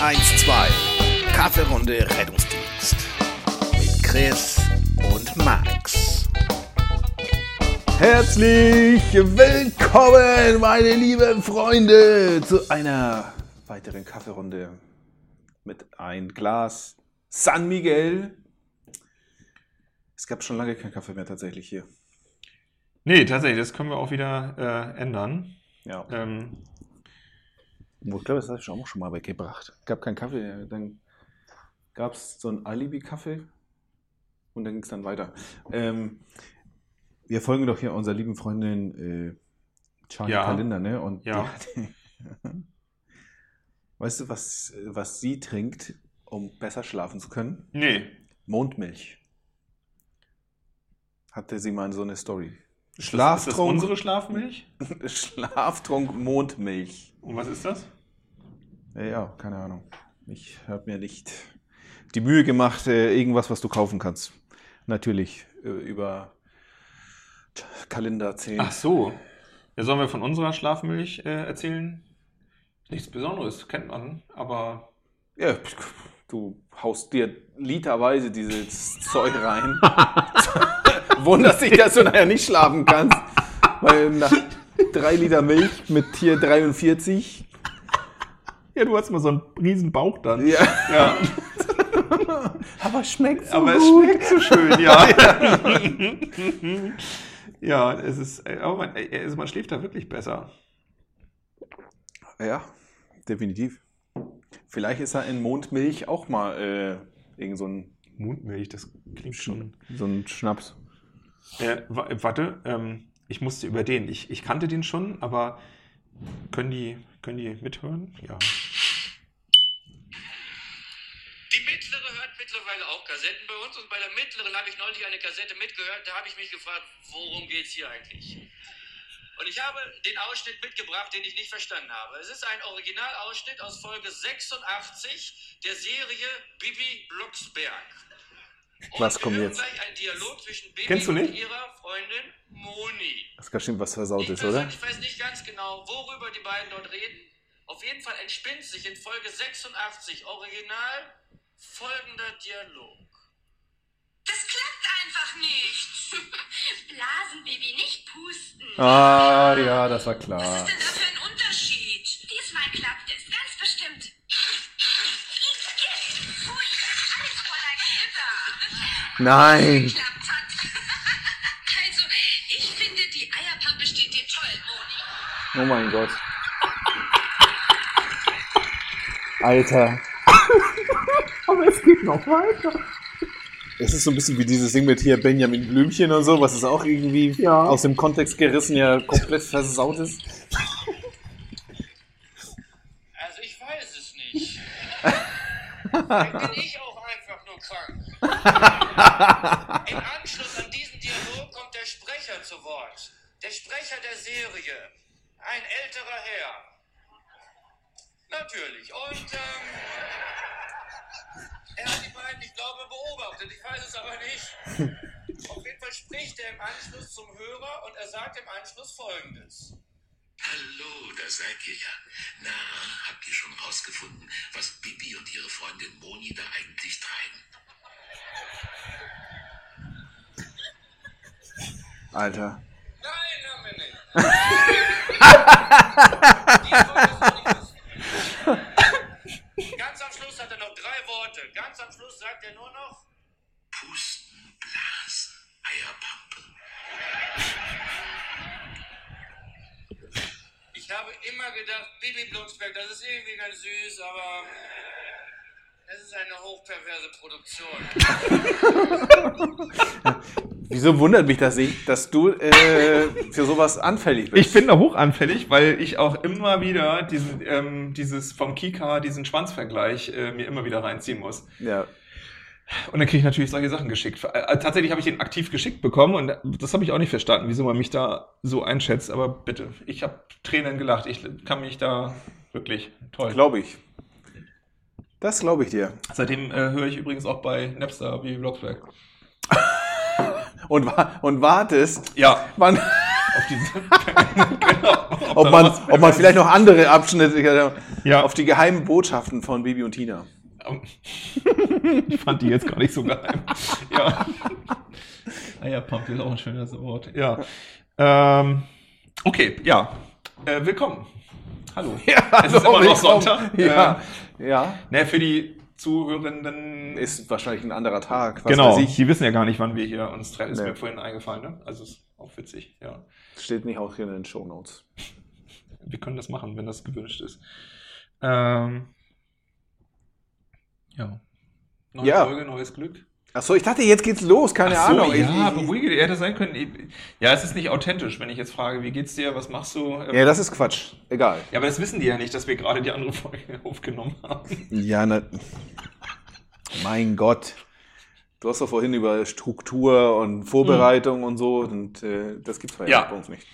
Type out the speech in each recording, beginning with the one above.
112. Kaffeerunde Rettungsdienst. Mit Chris und Max. Herzlich willkommen, meine lieben Freunde, zu einer weiteren Kaffeerunde mit ein Glas San Miguel. Es gab schon lange keinen Kaffee mehr tatsächlich hier. Nee, tatsächlich, das können wir auch wieder äh, ändern. Ja. Ähm, Ich glaube, das habe ich auch schon mal weggebracht. Gab keinen Kaffee, dann gab es so einen Alibi-Kaffee und dann ging es dann weiter. Ähm, wir folgen doch hier unserer lieben Freundin äh, Charlie Ja. Kalender, ne? Und Ja. weißt du, was, was sie trinkt, um besser schlafen zu können? nee. Mondmilch. Hatte sie mal so eine Story. Ist das, ist das Schlaftrunk, unsere Schlafmilch? Schlaftrunk Mondmilch. Und was ist das? Ja, keine Ahnung. Ich habe mir nicht die Mühe gemacht, äh, irgendwas, was du kaufen kannst. Natürlich äh, über Kalender 10. Ach so. Ja, sollen wir von unserer Schlafmilch äh, erzählen? Nichts Besonderes, kennt man, aber Ja, du haust dir literweise dieses Zeug rein. Wunderst dich, dass du nachher nicht schlafen kannst. Weil nach drei Liter Milch mit Tier 43. Ja, du hast mal so einen riesen Bauch dann. Ja. Ja, Aber schmeckt so aber es gut. schmeckt so schön, ja. ja, es ist, äh, aber man, äh, also man schläft da wirklich besser. Ja, definitiv. Vielleicht ist er in Mondmilch auch mal äh, irgend so ein, Mundmilch, das klingt schon. so ein Schnaps. Äh, wa- warte, ähm, ich musste über den. Ich, ich kannte den schon, aber können die, können die mithören? Ja. Die mittlere hört mittlerweile auch Kassetten bei uns und bei der mittleren habe ich neulich eine Kassette mitgehört. Da habe ich mich gefragt, worum geht es hier eigentlich? Und ich habe den Ausschnitt mitgebracht, den ich nicht verstanden habe. Es ist ein Originalausschnitt aus Folge 86 der Serie Bibi Blocksberg. Und Was kommt jetzt? einen Dialog zwischen Bibi Kennst du und nicht? ihrer Freundin Moni. Das kann bestimmt was versaut Ich ist, oder? persönlich weiß nicht ganz genau, worüber die beiden dort reden. Auf jeden Fall entspinnt sich in Folge 86 original folgender Dialog. Das klappt einfach nicht. Blasen, Baby, nicht pusten. Ah, ja, das war Was klar. ist denn da für ein Unterschied? Diesmal klappt es, ganz bestimmt. Nein! Also, ich finde, die Eierpappe steht dir toll, Moni. Oh mein Gott. Alter. Es geht noch weiter. Es ist so ein bisschen wie dieses Ding mit hier Benjamin Blümchen und so, was ist auch irgendwie aus dem Kontext gerissen ja komplett versaut ist. Also ich weiß es nicht. Vielleicht bin ich auch einfach nur krank. Im Anschluss an diesen Dialog kommt der Sprecher zu Wort. Der Sprecher der Serie. Ein älterer Herr. Natürlich. Und ähm, er hat die beiden, ich glaube, beobachtet. Ich weiß es aber nicht. Auf jeden Fall spricht er im Anschluss zum Hörer und er sagt im Anschluss folgendes. Hallo, da seid ihr ja. Na, habt ihr schon rausgefunden, was Bibi und ihre Freundin Moni da eigentlich treiben? Alter. Nein, haben wir nicht. Ganz am Schluss hat er noch drei Worte. Ganz am Schluss sagt er nur noch, Pusten, Blasen, Eierpampe. Habe immer gedacht, Bibi Blocksberg, das ist irgendwie ganz süß, aber es ist eine hochperverse Produktion. Wieso wundert mich das nicht, dass du äh, für sowas anfällig bist? Ich bin da hochanfällig, weil ich auch immer wieder diesen, ähm, dieses vom Kika, diesen Schwanzvergleich äh, mir immer wieder reinziehen muss. Ja. Und dann kriege ich natürlich solche Sachen geschickt. Äh, tatsächlich habe ich den aktiv geschickt bekommen und das habe ich auch nicht verstanden, wieso man mich da so einschätzt. Aber bitte, ich habe Tränen gelacht. Ich kann mich da wirklich toll. Glaube ich. Das glaube ich dir. Seitdem äh, höre ich übrigens auch bei Napster wie Blocksberg. Und, wa und wartest, Ja, wann, auf diese, genau, Ob da man, ob man vielleicht noch andere Abschnitte Ja. auf die geheimen Botschaften von Bibi und Tina. Ich fand die jetzt gar nicht so geheim. Ja. Eierpump ist auch ein schönes Wort. Ja. Ähm, okay, ja. Äh, willkommen. Hallo. es ist immer noch. Sonntag. Ja, Ähm, ja. ne, für die Zuhörenden. Ist wahrscheinlich ein anderer Tag. Genau, die wissen ja gar nicht, wann wir hier uns treffen. Ist Nee. mir vorhin eingefallen, ne? Also ist auch witzig, ja. Steht nicht auch hier in den Shownotes. Wir können das machen, wenn das gewünscht ist. Ähm, ja. Neue Ja. Folge, neues Glück. Achso, ich dachte, jetzt geht's los. Keine Ach so, Ahnung. ja, ich, ich, beruhige dich, hätte sein können. Ja, es ist nicht authentisch, wenn ich jetzt frage, wie geht's dir, was machst du? Ja, das ist Quatsch. Egal. Ja, aber das wissen die ja nicht, dass wir gerade die andere Folge aufgenommen haben. Ja, na, mein Gott. Du hast doch vorhin über Struktur und Vorbereitung und so. Und äh, das gibt's bei, Ja. bei uns nicht.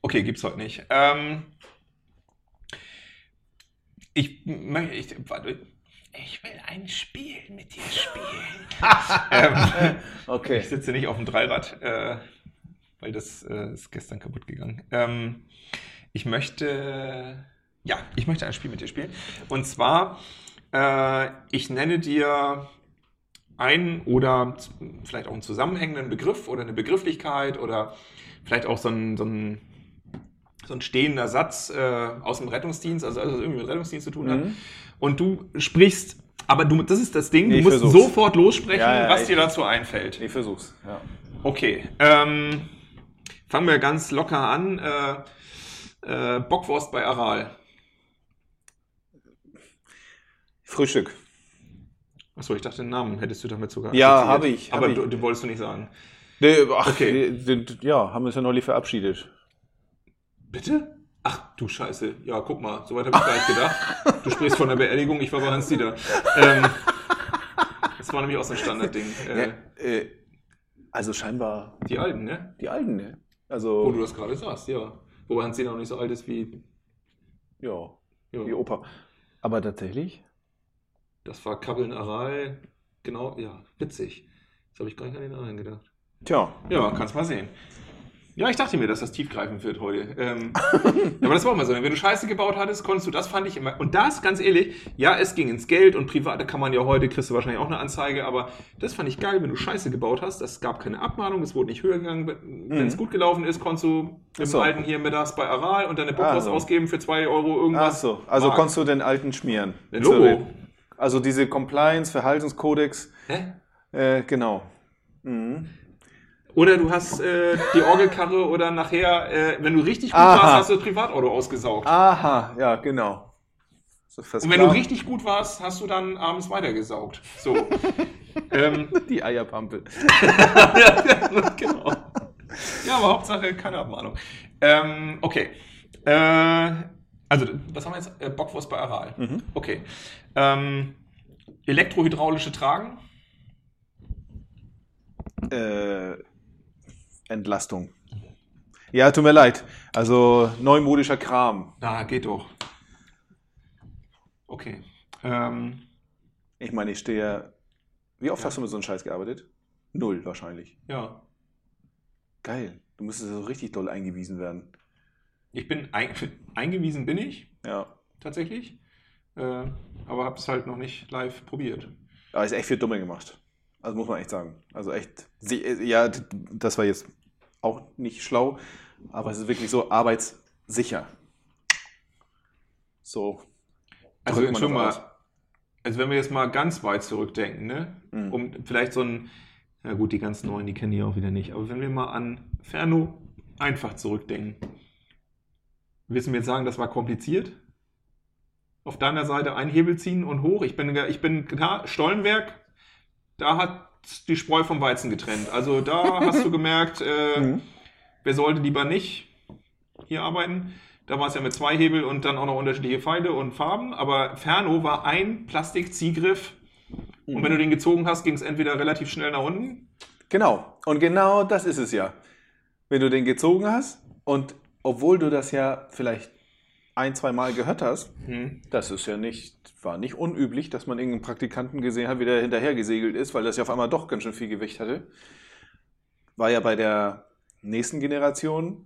Okay, gibt's heute nicht. Ähm, ich möchte, warte, ich will ein Spiel mit dir spielen. ähm, Okay. Ich sitze nicht auf dem Dreirad, äh, weil das äh, ist gestern kaputt gegangen. Ähm, ich möchte, ja, ich möchte ein Spiel mit dir spielen. Und zwar, äh, ich nenne dir einen oder vielleicht auch einen zusammenhängenden Begriff oder eine Begrifflichkeit oder vielleicht auch so ein, so ein, so ein stehender Satz äh, aus dem Rettungsdienst, also alles, was irgendwie mit Rettungsdienst zu tun hat. Mhm. Und du sprichst, aber du, das ist das Ding, du Ich musst versuch's. sofort lossprechen, Ja, ja, was dir dazu einfällt. Ich versuch's. Ja. Okay, ähm, fangen wir ganz locker an. Äh, äh, Bockwurst bei Aral. Frühstück. Achso, ich dachte, den Namen hättest du damit sogar. Ja, habe ich, hab Aber ich. du, den wolltest du nicht sagen. Nee, ach, Okay. die- ja, haben wir uns ja neulich verabschiedet. Bitte? Ach du Scheiße. Ja, guck mal, soweit habe ich gar nicht gedacht. Du sprichst von der Beerdigung, ich war bei Hans Dieter. Ähm, das war nämlich auch so ein Standardding. Äh, Ja, äh, also scheinbar Die Alten, ne? die Alten, ne? Wo Also, du das gerade sagst, ja. Wobei Hans Dieter noch nicht so alt ist wie. ja, Ja. die Opa. Aber tatsächlich? Das war Kabbeln Aral. Genau, ja, witzig. Das habe ich gar nicht an den anderen gedacht. Tja. Ja, kannst mal sehen. Ja, ich dachte mir, dass das tiefgreifend wird heute. Ähm, aber das war auch mal so. Wenn du Scheiße gebaut hattest, konntest du, das fand ich immer. Und das, ganz ehrlich, ja, es ging ins Geld und privat, da kann man ja heute, kriegst du wahrscheinlich auch eine Anzeige, aber das fand ich geil, wenn du Scheiße gebaut hast. Es gab keine Abmahnung, es wurde nicht höher gegangen. Wenn es gut gelaufen ist, konntest du im so. alten hier mittags bei Aral und deine Bockwurst Ah, so. ausgeben für 2 Euro Ach irgendwas. so, also Mark. konntest du den alten schmieren. Den Logo. Also diese Compliance, Verhaltenskodex, Hä? äh, genau. Mhm. Oder du hast äh, die Orgelkarre oder nachher, äh, wenn du richtig gut Aha. warst, hast du das Privatauto ausgesaugt. Aha, ja, genau. So Und wenn du richtig gut warst, hast du dann abends weitergesaugt. So. ähm, Die Eierpampe. genau. Ja, aber Hauptsache keine Abmahnung. Ähm, okay. Äh, also, was haben wir jetzt? Äh, Bockwurst bei Aral. Mhm. Okay. Ähm, elektrohydraulische Tragen. Äh, Entlastung. Ja, tut mir leid. Also neumodischer Kram. Na, geht doch. Okay. Ähm, Ich meine, ich stehe ja. Wie oft hast du mit so einem Scheiß gearbeitet? Null wahrscheinlich. ja. Geil. Du müsstest so richtig doll eingewiesen werden. Ich bin ein, eingewiesen bin ich Ja. tatsächlich, äh, aber habe es halt noch nicht live probiert. Aber ist echt viel Dumme gemacht. Also muss man echt sagen. Also echt. Ja, das war jetzt auch nicht schlau, aber es ist wirklich so arbeitssicher. So. Also Entschuldigung mal, also wenn wir jetzt mal ganz weit zurückdenken, ne? Mhm. um vielleicht so ein, na gut, die ganz neuen, die kennen die auch wieder nicht, aber wenn wir mal an Ferno einfach zurückdenken, du mir jetzt sagen, das war kompliziert? Auf deiner Seite ein Hebel ziehen und hoch. Ich bin, ich bin klar, Stollenwerk, da hat die Spreu vom Weizen getrennt. Also da hast du gemerkt, äh, Mhm. wer sollte lieber nicht hier arbeiten. Da war es ja mit zwei Hebel und dann auch noch unterschiedliche Pfeile und Farben. Aber Ferno war ein Plastikziehgriff. Und wenn du den gezogen hast, ging es entweder relativ schnell nach unten. Genau. Und genau das ist es ja. Wenn du den gezogen hast und obwohl du das ja vielleicht ein, zwei Mal gehört hast, Hm. das ist ja nicht, war nicht unüblich, dass man irgendeinen Praktikanten gesehen hat, wie der hinterher gesegelt ist, weil das ja auf einmal doch ganz schön viel Gewicht hatte. War ja bei der nächsten Generation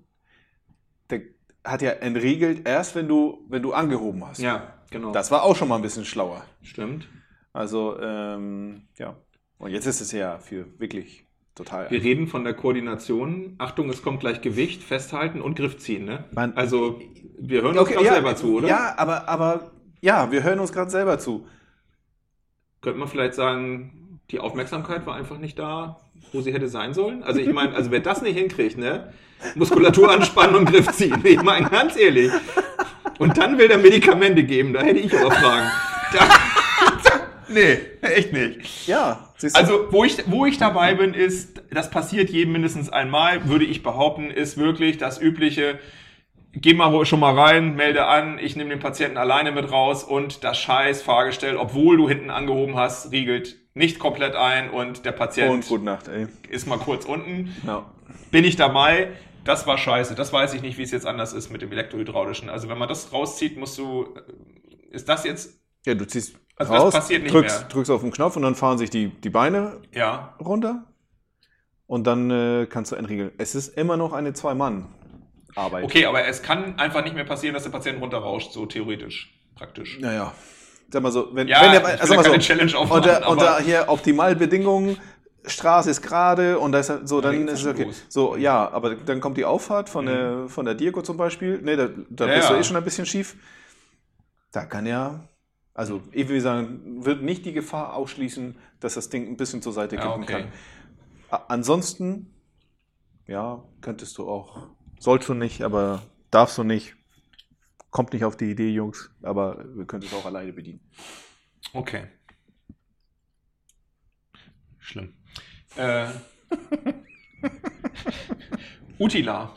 der hat ja entriegelt erst, wenn du, wenn du angehoben hast. Ja, genau. Das war auch schon mal ein bisschen schlauer. stimmt. Also, ähm, ja. Und jetzt ist es ja für wirklich total. Wir reden von der Koordination. Achtung, es kommt gleich Gewicht, festhalten und Griff ziehen, ne? Man- also, wir hören uns Okay, gerade ja, selber zu, oder? Ja, aber, aber ja, wir hören uns gerade selber zu. Könnte man vielleicht sagen, die Aufmerksamkeit war einfach nicht da, wo sie hätte sein sollen? Also, ich meine, also wer das nicht hinkriegt, ne? Muskulatur anspannen und Griff ziehen. Ich meine, ganz ehrlich. Und dann will der Medikamente geben, da hätte ich aber Fragen. Da, nee, echt nicht. Ja? Also, wo ich, wo ich dabei bin, ist, das passiert jedem mindestens einmal, würde ich behaupten, ist wirklich das übliche, geh mal schon mal rein, melde an, ich nehme den Patienten alleine mit raus und das scheiß Fahrgestell, obwohl du hinten angehoben hast, riegelt nicht komplett ein und der Patient und Nacht, ey. ist mal kurz unten. Ja. Bin ich dabei? Das war scheiße. Das weiß ich nicht, wie es jetzt anders ist mit dem elektrohydraulischen. Also, wenn man das rauszieht, musst du, ist das jetzt, Ja, du ziehst Also das raus, passiert nicht drückst, mehr. drückst auf den Knopf und dann fahren sich die, die Beine ja, runter und dann äh, kannst du entriegeln. Es ist immer noch eine Zwei-Mann-Arbeit. Okay, aber es kann einfach nicht mehr passieren, dass der Patient runterrauscht, so theoretisch, praktisch. Naja. Sag mal so, wenn, Ja, wenn der, sag mal so, Challenge aufmachen, unter, unter aber- hier Optimalbedingungen, Straße ist gerade und da ist so, Da dann ist es okay. los. So, ja, aber dann kommt die Auffahrt von, der, von der Dirko zum Beispiel. Ne, da, da Ja, bist du eh schon ein bisschen schief. Da kann ja, also ich will sagen, wird nicht die Gefahr ausschließen, dass das Ding ein bisschen zur Seite Ja, kippen okay. kann. Ansonsten, ja, könntest du auch, sollst du nicht, aber darfst du nicht. Kommt nicht auf die Idee, Jungs, aber wir können es auch alleine bedienen. Okay. Schlimm. Äh, Utila.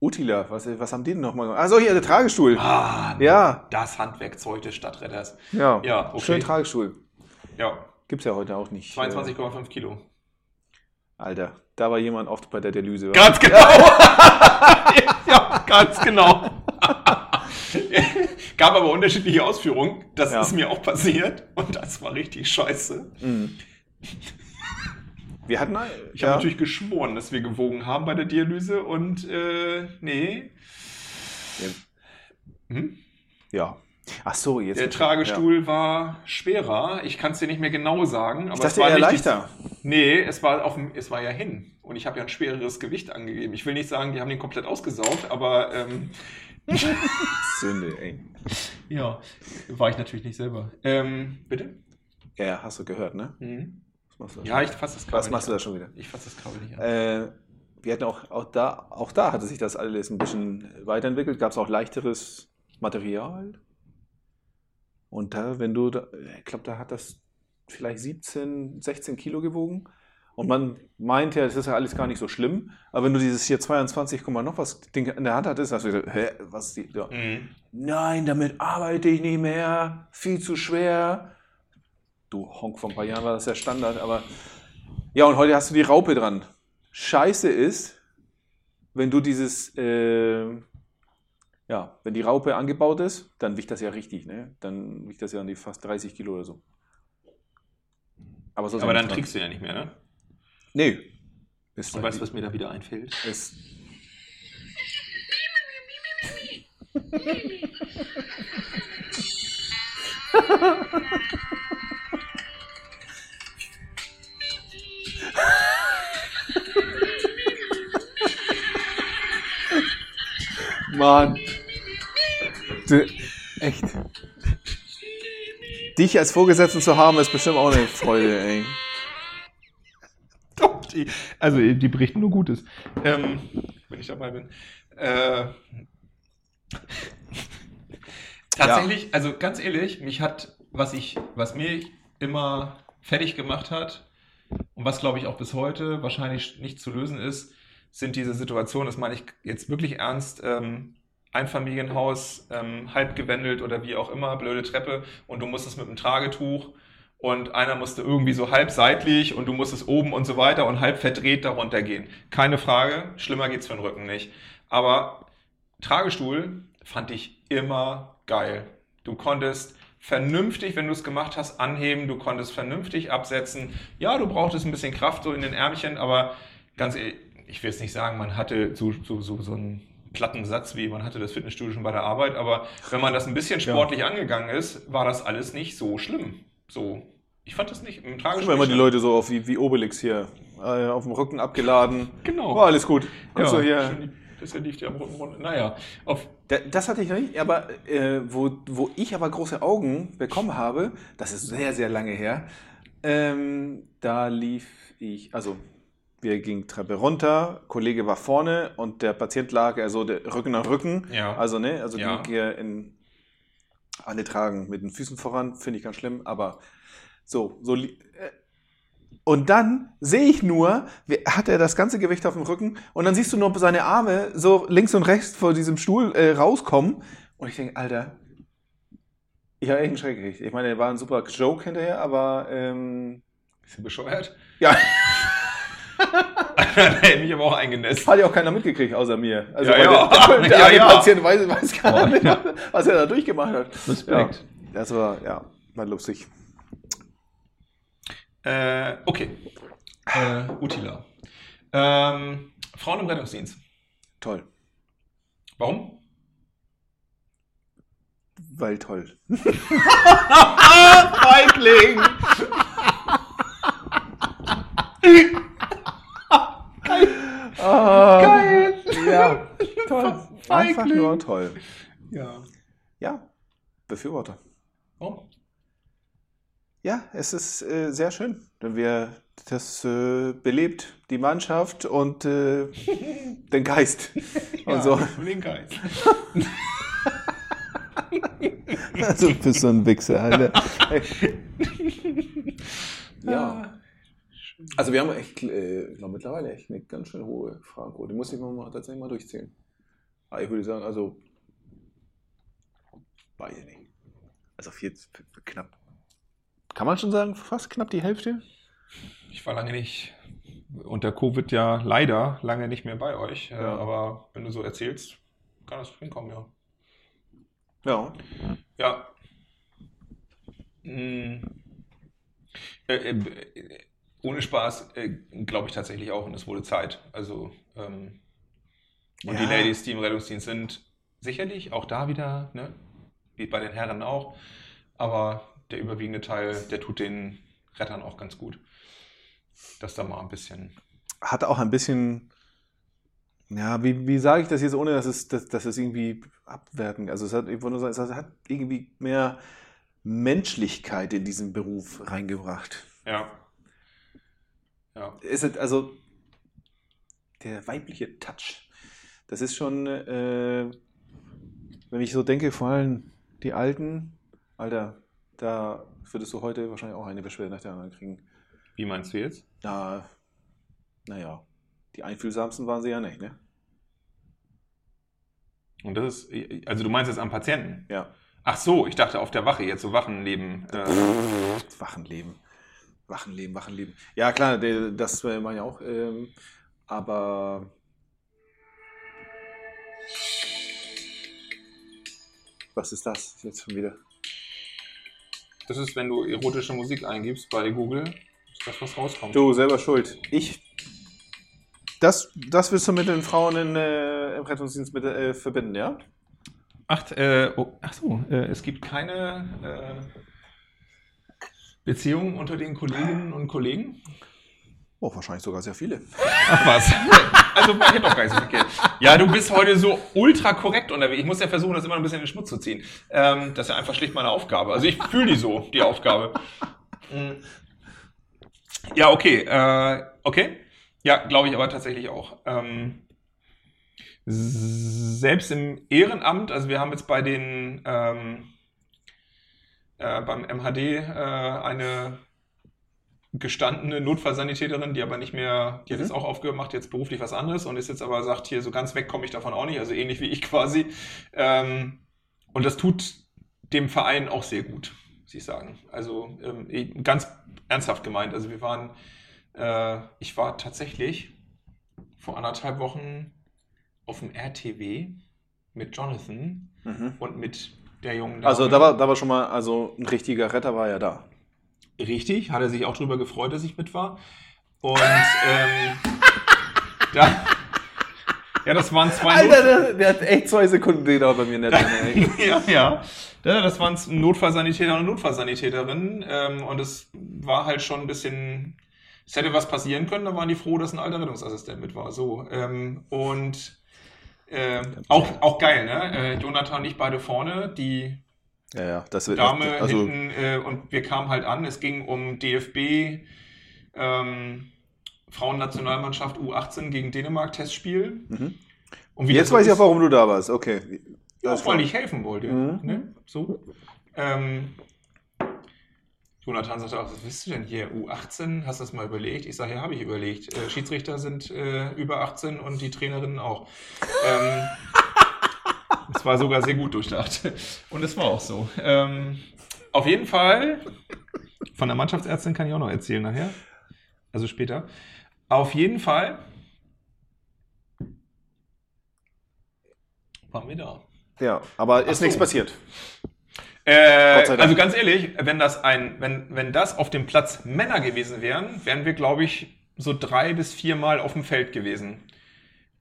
Utila, was, was haben die denn nochmal gemacht? Achso, hier, der Tragestuhl. Ah, Ja. Das Handwerkszeug des Stadtretters. Ja, Ja, okay. schön Tragestuhl. Ja, Gibt's ja heute auch nicht. 22,5 Kilo. Äh, Alter, da war jemand oft bei der wa? Ganz genau. ja, ganz genau. Gab aber unterschiedliche Ausführungen. Das Ja. ist mir auch passiert. Und das war richtig scheiße. Mhm. Wir hatten Ich ja, habe natürlich geschworen, dass wir gewogen haben bei der Dialyse und äh, nee. Hm? ja. Ach so, jetzt. Der Tragestuhl war schwerer. Ich kann es dir nicht mehr genau sagen. Aber Ich es dachte war eher leichter. Die, nee, es war, auf, es war ja hin. Und ich habe ja ein schwereres Gewicht angegeben. Ich will nicht sagen, die haben den komplett ausgesaugt, aber ähm, Sünde, ey. ja, war ich natürlich nicht selber. Ähm, bitte? Ja, ja, hast du gehört, ne? Mhm. Was machst du da Ja, ich fasse das Kabel Was machst du da schon wieder? Ich fasse das Kabel nicht an. Äh, wir hatten auch, auch da, auch da hatte sich das alles ein bisschen weiterentwickelt. Gab es auch leichteres Material. Und da, wenn du, da, ich glaube, da hat das vielleicht 17, 16 Kilo gewogen. Und man meint ja, es ist ja alles gar nicht so schlimm. Aber wenn du dieses hier 22, Komma noch was Ding in der Hand hattest, hast du gesagt, hä, was ist die, ja. Mhm. Nein, damit arbeite ich nicht mehr. Viel zu schwer. Du Honk, vor ein paar Jahren war das ja Standard, aber. Ja, und heute hast du die Raupe dran. Scheiße ist, wenn du dieses. Äh, ja, wenn die Raupe angebaut ist, dann wiegt das ja richtig, ne? Dann wiegt das ja an die fast 30 Kilo oder so. Aber, so Aber dann trickst du ja nicht mehr, ne? Nee. Ist Und weißt du, was mir da wieder einfällt? ist, Mann. Du, echt. Dich als Vorgesetzten zu haben, ist bestimmt auch eine Freude, ey. Doch, die, also die berichten nur Gutes. Ähm, wenn ich dabei bin. Äh, tatsächlich, also ganz ehrlich, mich hat, was ich, was mir immer fertig gemacht hat und was glaube ich auch bis heute wahrscheinlich nicht zu lösen ist, sind diese Situationen, das meine ich jetzt wirklich ernst, ähm, Einfamilienhaus, ähm, halb gewendelt oder wie auch immer, blöde Treppe und du musstest mit einem Tragetuch und einer musste irgendwie so halb seitlich und du musstest oben und so weiter und halb verdreht darunter gehen. Keine Frage, schlimmer geht's für den Rücken nicht. Aber Tragestuhl fand ich immer geil. Du konntest vernünftig, wenn du es gemacht hast, anheben, du konntest vernünftig absetzen. Ja, du brauchtest ein bisschen Kraft so in den Ärmchen, aber ganz ehrlich, ich will jetzt nicht sagen, man hatte so, so, so, so ein platten Satz wie, man hatte das Fitnessstudio schon bei der Arbeit, aber wenn man das ein bisschen sportlich angegangen ist, war das alles nicht so schlimm. So, ich fand das nicht im tragischen. Immer, die Leute so auf wie, wie Obelix hier. Äh, auf dem Rücken abgeladen. Genau. War alles gut. Ja, hier. schön die- das liegt ja am Rücken runter. Naja, auf, Da- Das hatte ich noch nicht, aber äh, wo, wo ich aber große Augen bekommen habe, das ist sehr, sehr lange her, ähm, da lief ich, also wir gingen Treppe runter, Kollege war vorne und der Patient lag also Rücken an Rücken. Ja. Also, ne, also Ja. die hier in alle tragen mit den Füßen voran, finde ich ganz schlimm, aber so, so äh, und dann sehe ich nur, wie- hat er das ganze Gewicht auf dem Rücken und dann siehst du nur seine Arme so links und rechts vor diesem Stuhl äh, rauskommen. Und ich denke, Alter, ich habe echt einen Schreck gekriegt. Ich meine, er war ein super Joke hinterher, aber ähm, ist er bescheuert? ja, Dann hätte ich mich aber auch eingenässt. hat ja auch keiner mitgekriegt außer mir. Also Ja, weil ja. der, der, der Ja, ja. Patient weiß, weiß gar Boah, nicht, ja. was er da durchgemacht hat. Respekt. Ja, das war, ja, war lustig. Äh, okay. Äh, Utila. Ähm, Frauen im Rettungsdienst. Toll. Warum? Weil toll. Feigling! Geil. Ja, toll. Einfach nur toll. Ja. Ja, Befürworter. Warum? Ja, es ist äh, sehr schön, wenn wir das äh, belebt, die Mannschaft und äh, den Geist. Und so. Den Geist. Also du bist so ein Wichser, Alter. ja. Also wir haben echt, äh, ich glaube mittlerweile echt eine ganz schön hohe Fragenquote. Die muss ich mal, tatsächlich mal durchzählen. Aber ich würde sagen, also weiß ich nicht. Also vier, knapp. Kann man schon sagen, fast knapp die Hälfte? Ich war lange nicht unter Covid ja leider lange nicht mehr bei euch. Äh, Ja. aber wenn du so erzählst, kann das hinkommen, ja. Ja. Ja. Mm. Äh, äh, ohne Spaß äh, glaube ich tatsächlich auch und es wurde Zeit. Also ähm, und Ja. die Ladies, die im Rettungsdienst sind, sicherlich auch da wieder, ne? wie bei den Herren auch. Aber der überwiegende Teil, der tut den Rettern auch ganz gut. Dass da mal ein bisschen. hat auch ein bisschen, ja, wie, wie sage ich das jetzt, ohne dass es, dass, dass es irgendwie abwerten, also es hat, ich wollte nur sagen, es hat irgendwie mehr Menschlichkeit in diesen Beruf reingebracht. Ja. Ja. Es ist also der weibliche Touch. Das ist schon, äh, wenn ich so denke, vor allem die Alten, Alter, da würdest du heute wahrscheinlich auch eine Beschwerde nach der anderen kriegen. Wie meinst du jetzt? Ja, naja, die einfühlsamsten waren sie ja nicht, ne? Und das ist, also du meinst jetzt am Patienten? Ja. Ach so, ich dachte auf der Wache, jetzt so Wachenleben. Äh, Wachenleben. Wachenleben, Wachenleben. Ja, klar, das äh, meine ich auch. Ähm, aber. Was ist das jetzt schon wieder? das ist, wenn du erotische Musik eingibst bei Google, ist das, was rauskommt. Du, selber schuld. Ich. Das, das willst du mit den Frauen in, äh, im Rettungsdienst mit, äh, verbinden, ja? Ach, äh, oh, ach so, äh, es gibt keine äh, Beziehungen unter den Kolleginnen und Kollegen? Oh, wahrscheinlich sogar sehr viele. Ach was. Also war ich doch gar nicht so verkehrt. Ja, du bist heute so ultra korrekt unterwegs. Ich muss ja versuchen, das immer ein bisschen in den Schmutz zu ziehen. Ähm, das ist ja einfach schlicht meine Aufgabe. Also ich fühle die so, die Aufgabe. Mm. Ja, okay. Äh, okay. Ja, glaube ich aber tatsächlich auch. Ähm, selbst im Ehrenamt, also wir haben jetzt bei den ähm, äh, beim MHD äh, eine gestandene Notfallsanitäterin, die aber nicht mehr, die hat Mhm. jetzt auch aufgehört, macht jetzt beruflich was anderes und ist jetzt aber sagt, hier so ganz weg komme ich davon auch nicht, also ähnlich wie ich quasi. Ähm, und das tut dem Verein auch sehr gut, muss ich sagen. Also ähm, eh, ganz ernsthaft gemeint. Also wir waren, äh, ich war tatsächlich vor anderthalb Wochen auf dem RTW mit Jonathan und mit der jungen Dame. Also da war, da war schon mal, also ein richtiger Retter war ja da. Richtig, hat er sich auch darüber gefreut, dass ich mit war. Und ähm, da, Ja, das waren zwei Alter, der, der hat echt zwei Sekunden gedauert bei mir nicht. ey. ja, ja. Ja, das waren Notfallsanitäter und Notfallsanitäterinnen. Ähm, und es war halt schon ein bisschen. Es hätte was passieren können, da waren die froh, dass ein alter Rettungsassistent mit war. So. Ähm, und äh, auch, auch geil, ne? Äh, Jonathan und ich beide vorne, die Ja, ja, das wird. Dame also, hinten äh, und wir kamen halt an. Es ging um DFB, ähm, Frauennationalmannschaft U18 gegen Dänemark Testspiel. Mhm. Und wie jetzt weiß ich auch, warum du da warst. Okay. ja, weil ich helfen wollte. Mhm. Ne? So. Ähm, Jonathan sagte auch, was bist du denn hier? U18? Hast du das mal überlegt? Ich sage, ja, habe ich überlegt. Äh, Schiedsrichter sind äh, über 18 und die Trainerinnen auch. ähm, es war sogar sehr gut durchdacht. Und es war auch so. Ähm, auf jeden Fall, von der Mannschaftsärztin kann ich auch noch erzählen nachher. Also später. Auf jeden Fall waren wir da. Ja, aber ist so. nichts passiert. Äh, also ganz ehrlich, wenn das ein, wenn, wenn das auf dem Platz Männer gewesen wären, wären wir, glaube ich, so drei bis viermal auf dem Feld gewesen.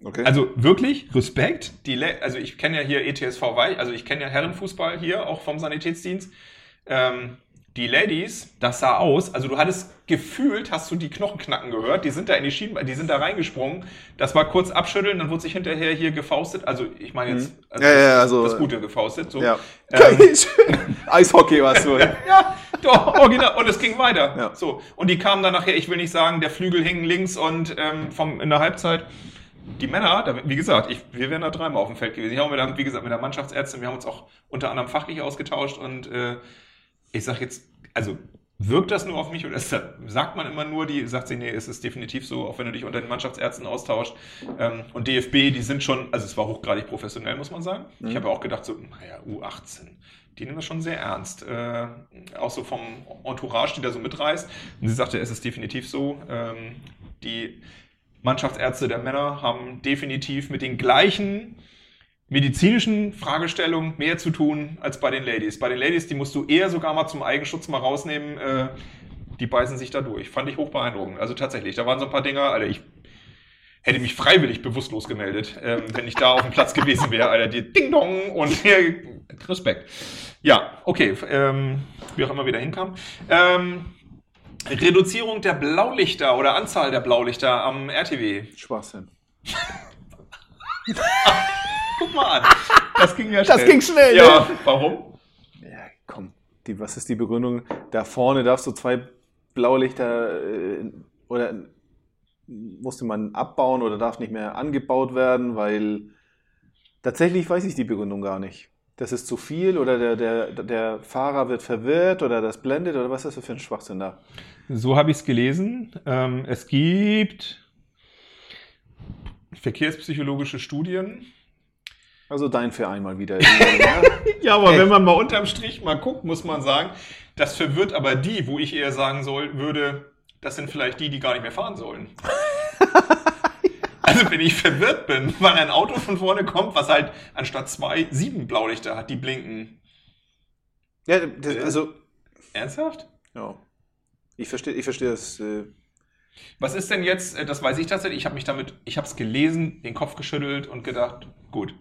Okay. Also wirklich, Respekt. Die, also ich kenne ja hier ETSV Weich, also ich kenne ja Herrenfußball hier, auch vom Sanitätsdienst. Ähm, die Ladies, das sah aus, also du hattest gefühlt, hast du die Knochen knacken gehört, die sind da in die Schienen, die sind da reingesprungen. Das war kurz abschütteln, dann wurde sich hinterher hier gefaustet. Also ich meine jetzt, also Mhm. Ja, ja, das, also, das Gute gefaustet. So. ja. Ähm, Eishockey warst du. ja, doch, original. Und es ging weiter. Ja. So. Und die kamen dann nachher, ich will nicht sagen, der Flügel hing links und ähm, vom, in der Halbzeit. Die Männer, da, wie gesagt, ich, wir wären da dreimal auf dem Feld gewesen. Ich habe mit der, wie gesagt, mit der Mannschaftsärztin, wir haben uns auch unter anderem fachlich ausgetauscht und äh, ich sag jetzt, also wirkt das nur auf mich oder das, sagt man immer nur, die sagt sie, nee, es ist definitiv so, auch wenn du dich unter den Mannschaftsärzten austauscht. Ähm, und DFB, die sind schon, also es war hochgradig professionell, muss man sagen. Ich habe auch gedacht, so, naja, U18, die nehmen das schon sehr ernst. Äh, auch so vom Entourage, die da so mitreißt. Und sie sagte, es ist definitiv so. Ähm, die Mannschaftsärzte der Männer haben definitiv mit den gleichen medizinischen Fragestellungen mehr zu tun als bei den Ladies. Bei den Ladies, die musst du eher sogar mal zum Eigenschutz mal rausnehmen. Äh, die beißen sich da durch. Fand ich hoch beeindruckend. Also tatsächlich, da waren so ein paar Dinger, Alter, ich hätte mich freiwillig bewusstlos gemeldet, ähm, wenn ich da auf dem Platz gewesen wäre, Alter, die Ding Dong und Respekt. Ja, okay, ähm, wie auch immer wieder hinkam. Ähm, Reduzierung der Blaulichter oder Anzahl der Blaulichter am RTW. Schwachsinn. Guck mal an. Das ging ja Das ging schnell, Ja, ne? warum? Ja, komm. Die, was ist die Begründung? Da vorne darfst du zwei Blaulichter äh, oder musste man abbauen oder darf nicht mehr angebaut werden, weil tatsächlich weiß ich die Begründung gar nicht. Das ist zu viel oder der, der, der Fahrer wird verwirrt oder das blendet oder was ist das für ein Schwachsinn da? So habe ich es gelesen. Ähm, es gibt verkehrspsychologische Studien. Also dein Verein mal wieder. Ja, aber Echt? wenn man mal unterm Strich mal guckt, muss man sagen, das verwirrt aber die, wo ich eher sagen soll, würde, das sind vielleicht die, die gar nicht mehr fahren sollen. also wenn ich verwirrt bin, weil ein Auto von vorne kommt, was halt anstatt zwei sieben Blaulichter hat, die blinken. ja, das, also, Ernsthaft? ja. Ich verstehe ich verstehe das. Äh, Was ist denn jetzt, äh, das weiß ich tatsächlich, ich habe mich damit, ich habe es gelesen, den Kopf geschüttelt und gedacht, gut.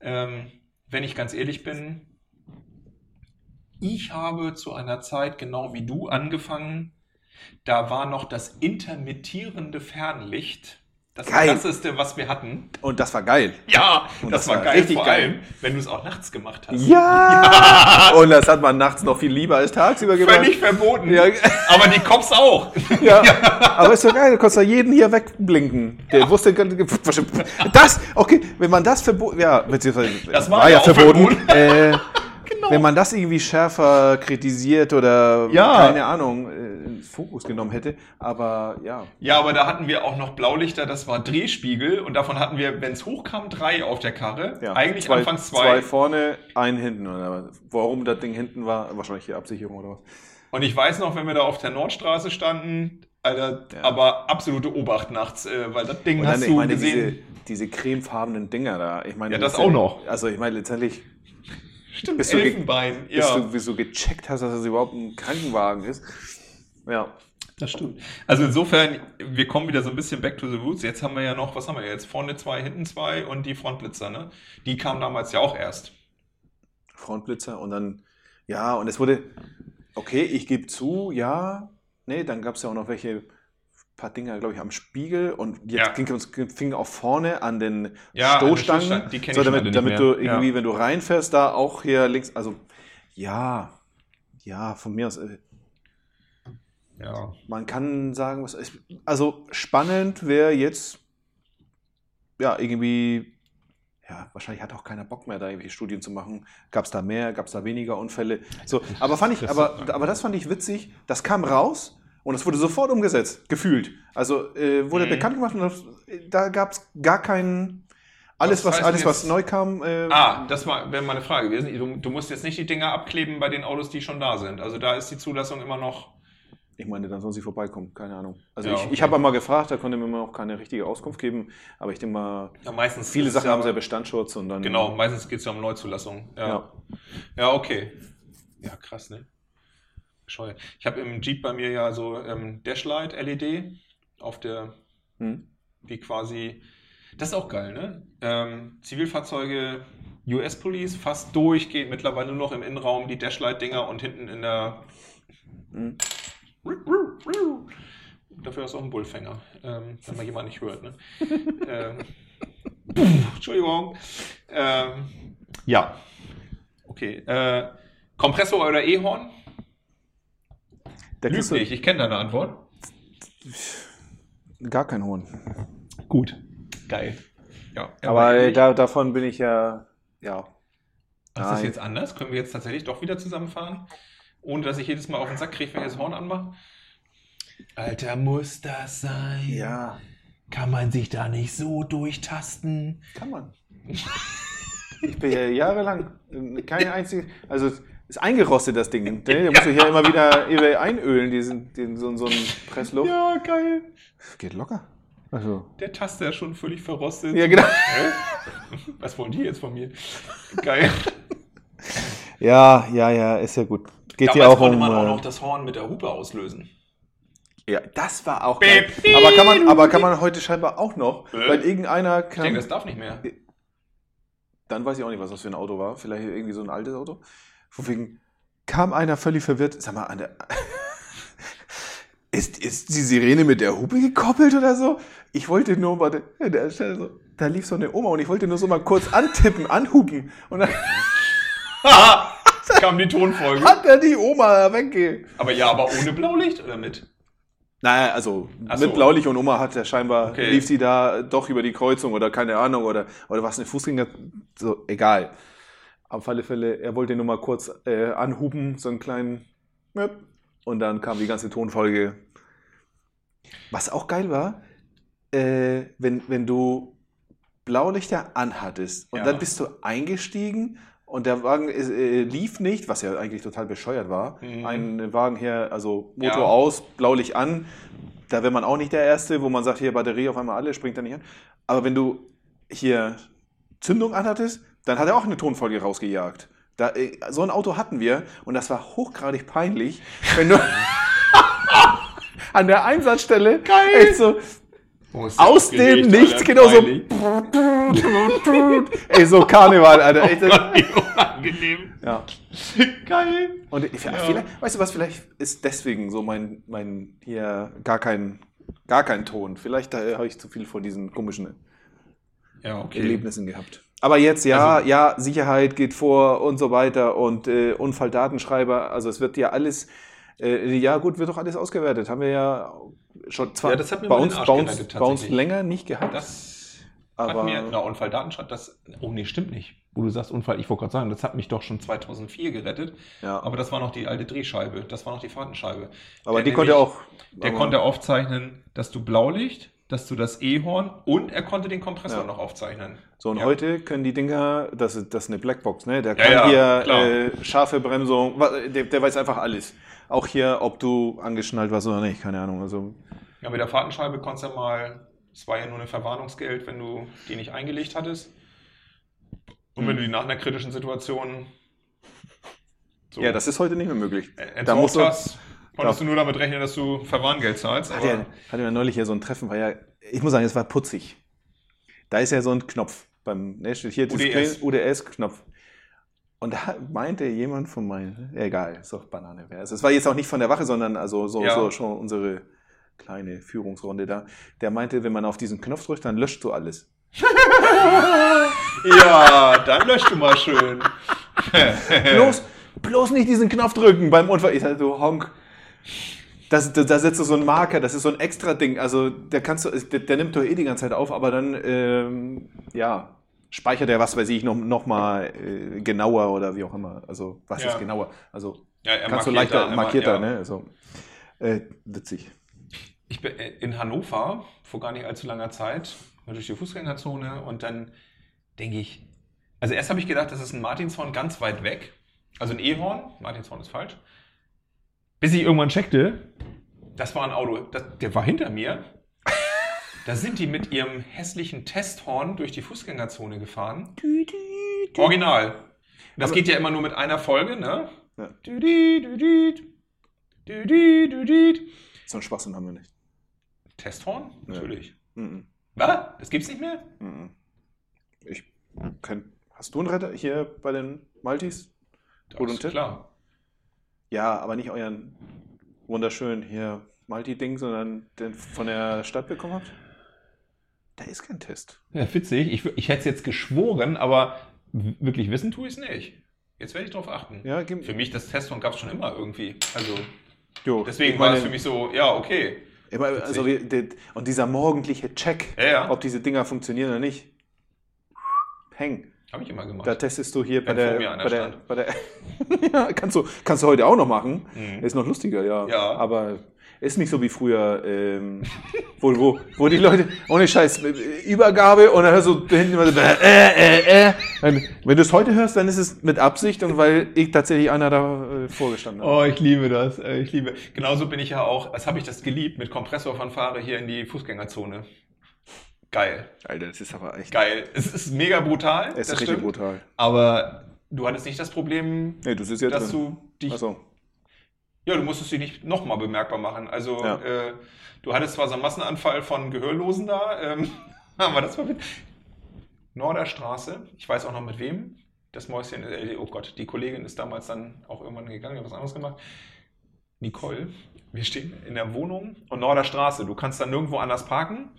Ähm, wenn ich ganz ehrlich bin, ich habe zu einer Zeit, genau wie du, angefangen, da war noch das intermittierende Fernlicht das Geil. krasseste, was wir hatten. und das war geil. Ja, das, das war war geil, richtig vor geil. allem, wenn du es auch nachts gemacht hast. Ja! Und das hat man nachts noch viel lieber als tagsüber gemacht. Völlig verboten. Ja. Aber die Cops auch. Ja, aber ist doch geil, du kannst da jeden hier wegblinken. Der wusste, das, okay, wenn man das verboten, ja, beziehungsweise, Das war ja auch verboten. verboten. Äh, Genau. Wenn man das irgendwie schärfer kritisiert oder, Ja. keine Ahnung, äh, ins Fokus genommen hätte, aber ja. Ja, aber da hatten wir auch noch Blaulichter, das war Drehspiegel und davon hatten wir, wenn es hochkam, drei auf der Karre. ja. Eigentlich zwei, anfangs Zwei zwei. vorne, ein hinten. Oder warum das Ding hinten war, wahrscheinlich die Absicherung oder was. Und ich weiß noch, wenn wir da auf der Nordstraße standen, Alter, Ja. aber absolute Obacht nachts, äh, weil das Ding Und hast dann, du meine, gesehen. diese, diese cremefarbenen Dinger da. Ich meine, Ja, das auch noch. Also, ich meine, letztendlich, Stimmt, du ge- Elfenbein. bis, Ja. du, bis du gecheckt hast, dass das überhaupt ein Krankenwagen ist. Ja. Das stimmt. Also insofern, wir kommen wieder so ein bisschen back to the roots. Jetzt haben wir ja noch, was haben wir jetzt? Vorne zwei, hinten zwei und die Frontblitzer, ne? Die kamen damals ja auch erst. Frontblitzer und dann, ja, und es wurde, okay, ich gebe zu, ja, nee, dann gab es ja auch noch welche, paar Dinger, glaube ich, am Spiegel und jetzt Ja. ging fing auch vorne an den Ja, Stoßstangen, Stoßstangen, die kenn so, ich damit, nicht damit du irgendwie, Ja. wenn du reinfährst, da auch hier links, also ja, ja, von mir aus, äh, Ja. man kann sagen, was ist, also spannend wäre jetzt, ja, irgendwie, ja, wahrscheinlich hat auch keiner Bock mehr, da irgendwie Studien zu machen. Gab es da mehr, gab es da weniger Unfälle? So, aber fand ich, aber, aber das fand ich witzig. Das kam raus und es wurde sofort umgesetzt, gefühlt. Also äh, wurde Mhm. bekannt gemacht und das, da gab es gar keinen. Alles, Was was, alles, was neu kam, äh, Ah, das wäre meine Frage gewesen. Du, du musst jetzt nicht die Dinger abkleben bei den Autos, die schon da sind. Also da ist die Zulassung immer noch. ich meine, dann soll sie vorbeikommen, keine Ahnung. Also Ja, ich, okay. ich habe mal gefragt, da konnte mir immer auch keine richtige Auskunft geben, aber ich denke mal, Ja, meistens. viele Sachen ja, haben ja Bestandsschutz und dann. Genau, meistens geht es ja um Neuzulassung. Ja. Ja. ja. okay. Ja, krass, ne? Bescheuert. Ich habe im Jeep bei mir ja so ähm, Dashlight LED auf der, Hm. wie quasi. Das ist auch geil, ne? Ähm, Zivilfahrzeuge, US Police, fast durchgehend, mittlerweile nur noch im Innenraum die Dashlight-Dinger und hinten in der. Hm. Dafür ist auch ein Bullfänger, ähm, wenn man jemand nicht hört. Ne? ähm, pff, Entschuldigung. Ähm, ja. Okay. Äh, Kompressor oder E-Horn? Der du Lüglich, ich kenne deine Antwort. gar kein Hohn. Gut. Geil. Ja, Aber da, davon bin ich ja, ja. Ach, ist das jetzt anders? Können wir jetzt tatsächlich doch wieder zusammenfahren? Ohne dass ich jedes Mal auf den Sack kriege, wenn ich das Horn anmache? Alter, muss das sein? Ja, Kann man sich da nicht so durchtasten? kann man. Ich bin ja jahrelang äh, keine einzige, also ist eingerostet das Ding. Ne? Da musst du hier immer wieder einölen, diesen, diesen, so, so einen Pressluft. Ja, geil. Geht locker. Also. Der Taster ist schon völlig verrostet. Ja, genau. Hä? Was wollen die jetzt von mir? Geil. Ja, ja, ja, ist ja gut. Geht ja auch konnte um. man auch äh, noch das Horn mit der Hupe auslösen. ja, das war auch Beep, geil. Aber kann man, aber kann man heute scheinbar auch noch, Äh? weil irgendeiner Ich kam. denke, das darf nicht mehr. dann weiß ich auch nicht, was das für ein Auto war. Vielleicht irgendwie so ein altes Auto. Von wegen kam einer völlig verwirrt. Sag mal, an der ist, ist die Sirene mit der Hupe gekoppelt oder so? Ich wollte nur mal, an der Stelle so, da lief so eine Oma und ich wollte nur so mal kurz antippen, anhupen. Und dann Kam die Tonfolge. hat er die Oma wegge... Aber ja, aber ohne Blaulicht oder mit? Naja, also Ach so. mit Blaulicht und Oma hat er scheinbar, Okay. lief sie da doch über die Kreuzung oder keine Ahnung oder, oder was, eine Fußgänger, so, egal. Auf alle Fälle, er wollte nur mal kurz äh, anhupen, so einen kleinen und dann kam die ganze Tonfolge. Was auch geil war, äh, wenn, wenn du Blaulichter anhattest und Ja. dann bist du eingestiegen und der Wagen äh, lief nicht, was ja eigentlich total bescheuert war. Mhm. Ein Wagen hier, also Motor Ja. aus, Blaulicht an, da wäre man auch nicht der Erste, wo man sagt, hier Batterie auf einmal alle, springt da nicht an. Aber wenn du hier Zündung anhattest, dann hat er auch eine Tonfolge rausgejagt. Da, äh, so ein Auto hatten wir und das war hochgradig peinlich, wenn du an der Einsatzstelle echt so Oh, ja aus dem Nichts genau so ey so Karneval, Alter. Echt, Gott, wie unangenehm. ja. Geil. Und vielleicht, weißt du was, vielleicht ist deswegen so mein, mein hier gar kein, gar kein Ton. Vielleicht äh, habe ich zu viel von diesen komischen Ja, okay. Erlebnissen gehabt. Aber jetzt, ja, Also- ja, Sicherheit geht vor und so weiter und äh, Unfalldatenschreiber, also es wird ja alles, äh, ja gut, wird doch alles ausgewertet. Haben wir ja schon zwar Ja, das hat mir bei, uns, bei, uns, bei uns länger nicht gehabt. Das aber hat mir, na, Unfalldatenschutz, das, oh nee, stimmt nicht. Wo du sagst Unfall, ich wollte gerade sagen, das hat mich doch schon 2004 gerettet. ja, Aber das war noch die alte Drehscheibe, das war noch die Fahrtenscheibe. aber der die konnte nämlich- auch. Der konnte aufzeichnen, dass du Blaulicht, dass du das E-Horn und er konnte den Kompressor Ja. noch aufzeichnen. So, und Ja. heute können die Dinger, das ist, das ist eine Blackbox, ne? Der kann ja, hier äh, scharfe Bremsung, der, der weiß einfach alles. Auch hier, ob du angeschnallt warst oder nicht, keine Ahnung. Also, Ja, mit der Fahrtenscheibe konntest du ja mal, es war ja nur ein Verwarnungsgeld, wenn du die nicht eingelegt hattest. Und wenn Hm. du die nach einer kritischen Situation so Ja, das ist heute nicht mehr möglich. Da musst du, Konntest du nur damit rechnen, dass du Verwarngeld zahlst? Hatte ja, hatte ja neulich hier so ein Treffen, war ja, ich muss sagen, es war putzig. Da ist ja so ein Knopf beim, ne, steht hier UDS. UDS-Knopf. Und da meinte jemand von meinen, egal, ist doch Banane. es war jetzt auch nicht von der Wache, sondern also so, Ja. so schon unsere kleine Führungsrunde da. Der meinte, wenn man auf diesen Knopf drückt, dann löscht so alles. ja, dann löscht du mal schön. bloß, bloß nicht diesen Knopf drücken beim Unfall. Ich sag, du Honk. Das, da, da setzt du so einen Marker, das ist so ein extra Ding. Also der kannst du, der, der nimmt doch eh die ganze Zeit auf, aber dann, ähm, ja, speichert er was weiß ich noch, noch mal äh, genauer oder wie auch immer. Also was Ja. ist genauer? Also Ja, kannst du markiert leichter da markierter, ja. ne? Also, äh, witzig. Ich bin äh, in Hannover vor gar nicht allzu langer Zeit durch die Fußgängerzone und dann denke ich, also erst habe ich gedacht, das ist ein Martinshorn ganz weit weg, also ein E-Horn, Martinshorn ist falsch, bis ich irgendwann checkte, das war ein Auto, das, der war hinter mir. Da sind die mit ihrem hässlichen Testhorn durch die Fußgängerzone gefahren. Original. Das Aber- geht ja immer nur mit einer Folge, ne? Ja. So einen Schwachsinn haben wir nicht. Testhorn? Ja. Natürlich. Mhm. Was? Das gibt's nicht mehr? Mhm. Ich kenn, hast du einen Retter hier bei den Maltis? Das ist klar. Ja, aber nicht euren wunderschönen hier Multi-Ding, sondern den von der Stadt bekommen habt? Da ist kein Test. Ja, witzig. Ich, ich hätte es jetzt geschworen, aber wirklich wissen tue ich es nicht. Jetzt werde ich darauf achten. Ja, Für mich, das Testhorn gab es schon immer irgendwie. Also jo, deswegen war es für mich so, ja, okay. Immer, also und dieser morgendliche Check, Ja, ja. ob diese Dinger funktionieren oder nicht. Peng. Habe ich immer gemacht. Da testest du hier bei der, bei der, bei der ja, kannst du, kannst du heute auch noch machen. Mhm. Ist noch lustiger, ja. Ja. Aber ist nicht so wie früher, ähm, wo, wo, wo die Leute, ohne Scheiß, äh, Übergabe und dann hörst du hinten immer so, äh, äh, äh. Dann, wenn du es heute hörst, dann ist es mit Absicht und weil ich tatsächlich einer da äh, vorgestanden habe. Oh, ich liebe das. äh, Ich liebe. Genauso bin ich ja auch, als habe ich das geliebt, mit Kompressorfanfare hier in die Fußgängerzone. Geil. Alter, das ist aber echt, Geil. Es ist mega brutal. es ist richtig stimmt. brutal. Aber du hattest nicht das Problem, Nee, du sitzt jetzt dass drin. du dich Achso. Ja, du musstest dich nicht nochmal bemerkbar machen. Also, Ja. äh, du hattest zwar so einen Massenanfall von Gehörlosen da, ähm, aber das war mit Norderstraße. Ich weiß auch noch mit wem. Das Mäuschen, äh, oh Gott, die Kollegin ist damals dann auch irgendwann gegangen, hat was anderes gemacht. Nicole, wir stehen in der Wohnung und Norderstraße. Du kannst dann nirgendwo anders parken.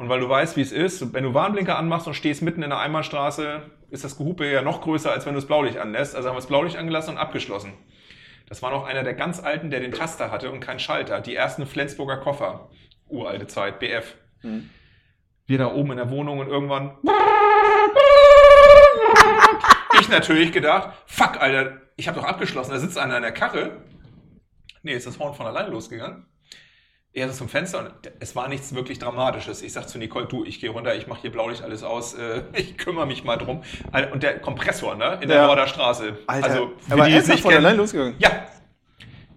Und weil du weißt, wie es ist, wenn du Warnblinker anmachst und stehst mitten in der Einbahnstraße, ist das Gehupe ja noch größer, als wenn du das Blaulicht anlässt. Also haben wir das Blaulicht angelassen und abgeschlossen. Das war noch einer der ganz alten, der den Taster hatte und keinen Schalter. Die ersten Flensburger Koffer. Uralte Zeit, BF. Mhm. Wir da oben in der Wohnung und irgendwann. Ich natürlich gedacht, fuck, Alter, ich habe doch abgeschlossen, da sitzt einer in der Karre. Nee, ist das Horn von alleine losgegangen. Er ist zum Fenster und es war nichts wirklich Dramatisches. Ich sag zu Nicole, du, ich gehe runter, ich mache hier Blaulicht alles aus, äh, ich kümmere mich mal drum. Und der Kompressor, ne, in der Ja. Norderstraße. Alter, also, für aber die, die es ernsthaft nicht von kennen, allein losgegangen. ja.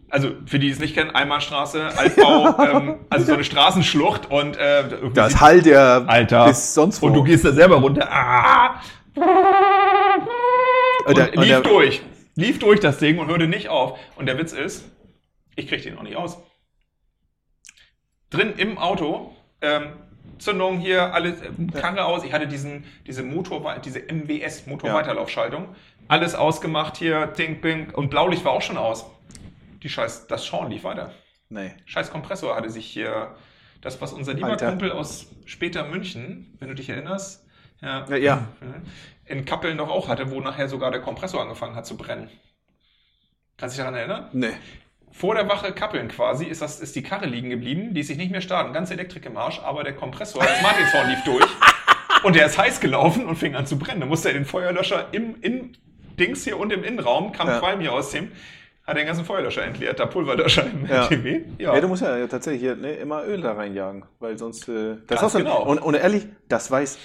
Also für die, die es nicht kennen, Einbahnstraße, Altbau, ähm, also so eine Straßenschlucht und äh, Das Hall der Alter. bis sonst wo. und du gehst da selber runter. Ah, und und lief der- durch. Lief durch das Ding und hörte nicht auf. Und der Witz ist, ich krieg den auch nicht aus. Drin im Auto, ähm, Zündung hier, alles, ähm, Karre aus. Ich hatte diesen, diese Motor, diese MWS, Motorweiterlaufschaltung. Alles ausgemacht hier, Ding, Bing. Und Blaulicht war auch schon aus. Die Scheiß, das Schauen lief weiter. Nee. Scheiß Kompressor hatte sich hier, das, was unser lieber Alter. Kumpel aus später München, wenn du dich erinnerst, ja, Ja, ja. in Kappeln doch auch hatte, wo nachher sogar der Kompressor angefangen hat zu brennen. Kannst du dich daran erinnern? Nee. Vor der Wache Kappeln quasi ist, das, ist die Karre liegen geblieben, die ist sich nicht mehr starten, ganze Elektrik im Arsch, aber der Kompressor, das Martinshorn lief durch und der ist heiß gelaufen und fing an zu brennen. Da musste er den Feuerlöscher im, im Dings hier und im Innenraum, kam Ja. Qualm hier ausziehen, hat den ganzen Feuerlöscher entleert, da Pulverlöscher im Ja. LTW. Ja. du musst ja tatsächlich hier, ne, immer Öl da reinjagen, weil sonst. Äh, das Ganz auch so, genau. und, und ehrlich, das weiß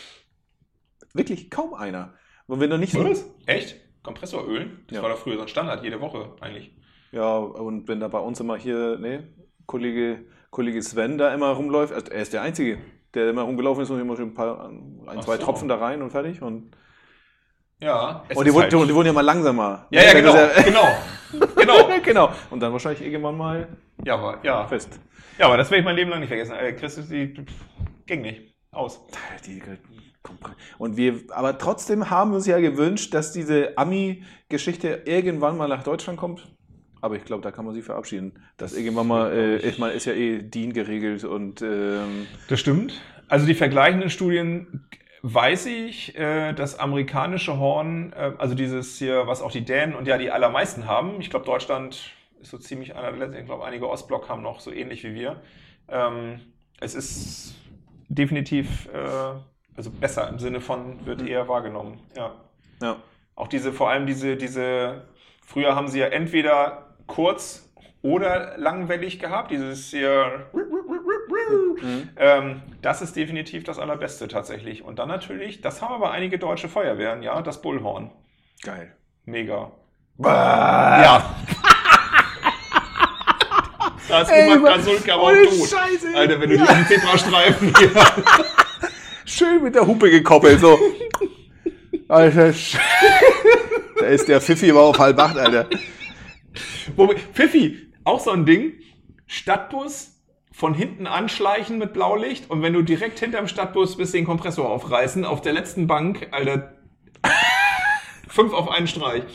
wirklich kaum einer. Und wenn du nicht so. Was? Echt? Kompressoröl? Das Ja. war doch früher so ein Standard, jede Woche eigentlich. Ja, und wenn da bei uns immer hier, ne, Kollege, Kollege Sven da immer rumläuft, also er ist der Einzige, der immer rumgelaufen ist und immer schon ein paar, ein, zwei so. Tropfen da rein und fertig. Und Ja. es Und die, ist wurden, halt- die wurden ja mal langsamer. Ja, ja, Wenn genau. das genau. Genau. genau. Und dann wahrscheinlich irgendwann mal Ja, aber, ja. fest. ja, aber das werde ich mein Leben lang nicht vergessen. Äh, Chris, die ging nicht. Aus. Die, und wir, aber trotzdem haben wir uns ja gewünscht, dass diese Ami-Geschichte irgendwann mal nach Deutschland kommt. Aber ich glaube, da kann man sie verabschieden. Dass irgendwann mal, äh, ich meine, ist ja eh DIN geregelt und ähm, Das stimmt. Also die vergleichenden Studien weiß ich, äh, das amerikanische Horn, äh, also dieses hier, was auch die Dänen und ja die allermeisten haben. Ich glaube, Deutschland ist so ziemlich einer der letzten. Ich glaube, einige Ostblock haben noch so ähnlich wie wir. Ähm, es ist definitiv äh, also besser im Sinne von wird eher wahrgenommen. Ja. ja. Auch diese, vor allem diese, diese, früher haben sie ja entweder kurz oder langwellig gehabt, dieses hier, ähm, das ist definitiv das Allerbeste tatsächlich. Und dann natürlich, das haben aber einige deutsche Feuerwehren, ja, das Bullhorn. Geil. Mega. Ja. Da ist immer Kasulka aber auch tot. Scheiße. Alter, wenn du die auf dem Zebrastreifen hier. Schön mit der Hupe gekoppelt, so. Alter, da ist der Pfiffi aber auf halb acht, Alter. Pfiffi, auch so ein Ding. Stadtbus von hinten anschleichen mit Blaulicht und wenn du direkt hinterm Stadtbus bist, den Kompressor aufreißen, auf der letzten Bank, Alter. Fünf auf einen Streich.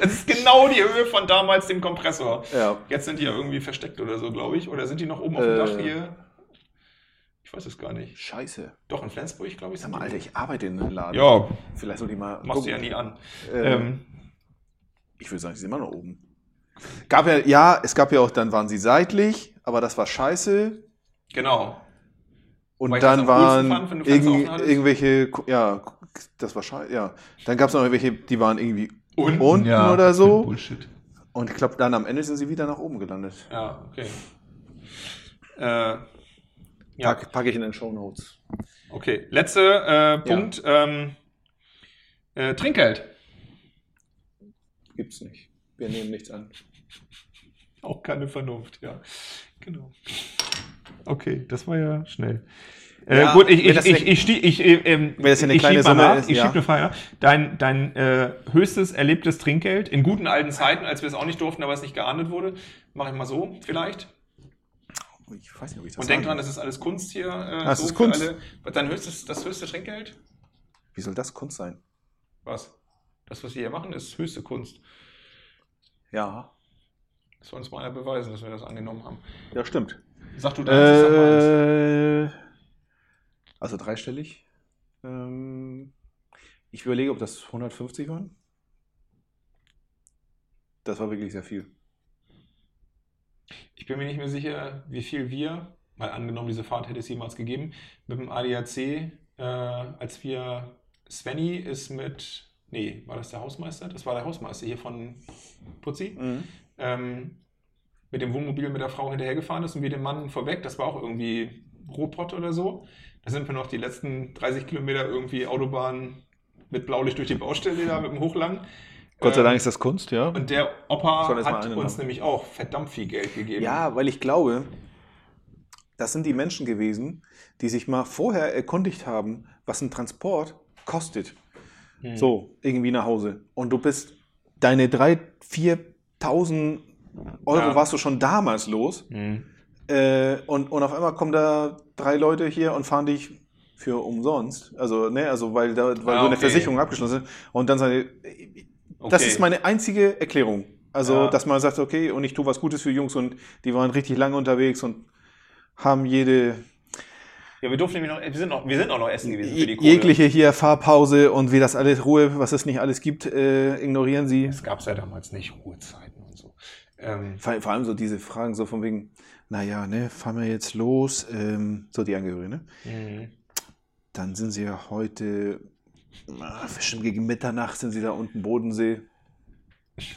Das ist genau die Höhe von damals dem Kompressor. Ja. Jetzt sind die ja irgendwie versteckt oder so, glaube ich. Oder sind die noch oben auf dem Äh. Dach hier? Ich weiß es gar nicht. Scheiße. Doch, in Flensburg, glaube ich. Sag mal, die. Alter, ich arbeite in einem Laden. Ja, Vielleicht soll ich mal. machst du ja nie an. Ähm, Ähm, Ich würde sagen, sie sind immer noch oben. Gab ja, ja, es gab ja auch, dann waren sie seitlich, aber das war scheiße. genau. Und das dann waren fand, hattest. irgendwelche, ja, das war scheiße, ja. Dann gab es noch irgendwelche, die waren irgendwie Unten, unten ja, oder so. Bullshit. Und ich glaube, dann am Ende sind sie wieder nach oben gelandet. Ja, okay. Äh, ja, Pack, packe ich in den Show Notes. okay. Letzter äh, Punkt. Ähm, äh, Trinkgeld. Gibt's nicht. Wir nehmen nichts an. Auch keine Vernunft, ja. Genau. Okay, das war ja schnell. Äh, Ja, gut, ich, ich, das ich, ich, stie- ich, äh, ähm, Wenn das ja eine ich kleine schieb mal Summe nach, ist, Ich ja. schieb eine Frage nach. Dein, dein äh, höchstes erlebtes Trinkgeld in guten alten Zeiten, als wir es auch nicht durften, aber es nicht geahndet wurde, mache ich mal so vielleicht. Ich weiß nicht, ob ich das Und denk dran, das ist alles Kunst hier. Äh, Ah, es ist für Kunst. Alle. Dein höchstes, das höchste Trinkgeld? Wie soll das Kunst sein? Was? Das, was wir hier machen, ist höchste Kunst. Ja. Das soll uns mal einer beweisen, dass wir das angenommen haben. Ja, stimmt. Sag du deins. Äh, also dreistellig. Ähm, ich überlege, ob das 150 waren. Das war wirklich sehr viel. Ich bin mir nicht mehr sicher, wie viel wir, mal angenommen, diese Fahrt hätte es jemals gegeben, mit dem ADAC, äh, als wir, Svenny ist mit, nee, war das der Hausmeister? Das war der Hausmeister hier von Putzi. ähm, mit dem Wohnmobil mit der Frau hinterhergefahren ist und wir den Mann vorweg, das war auch irgendwie Robot oder so. Da sind wir noch die letzten 30 Kilometer irgendwie Autobahn mit Blaulicht durch die Baustelle da mit dem Hochlang. Gott sei Ähm, Dank ist das Kunst, ja. Und der Opa hat uns haben. nämlich auch verdammt viel Geld gegeben. Ja, weil ich glaube, das sind die Menschen gewesen, die sich mal vorher erkundigt haben, was ein Transport kostet. Hm. So, irgendwie nach Hause. Und du bist deine 3.000, 4.000 Euro Ja. warst du schon damals los. Hm. Äh, und, und auf einmal kommen da drei Leute hier und fahren dich für umsonst. Also, ne, also weil da weil Ah, so eine okay. Versicherung abgeschlossen ist. Und dann sagen die, das Okay. ist meine einzige Erklärung. Also, Ja. dass man sagt, okay, und ich tue was Gutes für Jungs und die waren richtig lange unterwegs und haben jede Ja, wir durften nämlich noch, wir sind, noch, wir sind auch noch essen gewesen für die Kohle. jegliche hier Fahrpause und wie das alles Ruhe, was es nicht alles gibt, äh, ignorieren sie. Es gab ja damals nicht Ruhezeiten und so. Ähm, Vor, vor allem so diese Fragen so von wegen, naja, ne, fahren wir jetzt los, ähm, so die Angehörigen, ne? mhm. Dann sind sie ja heute, ah, bestimmt gegen Mitternacht sind sie da unten Bodensee.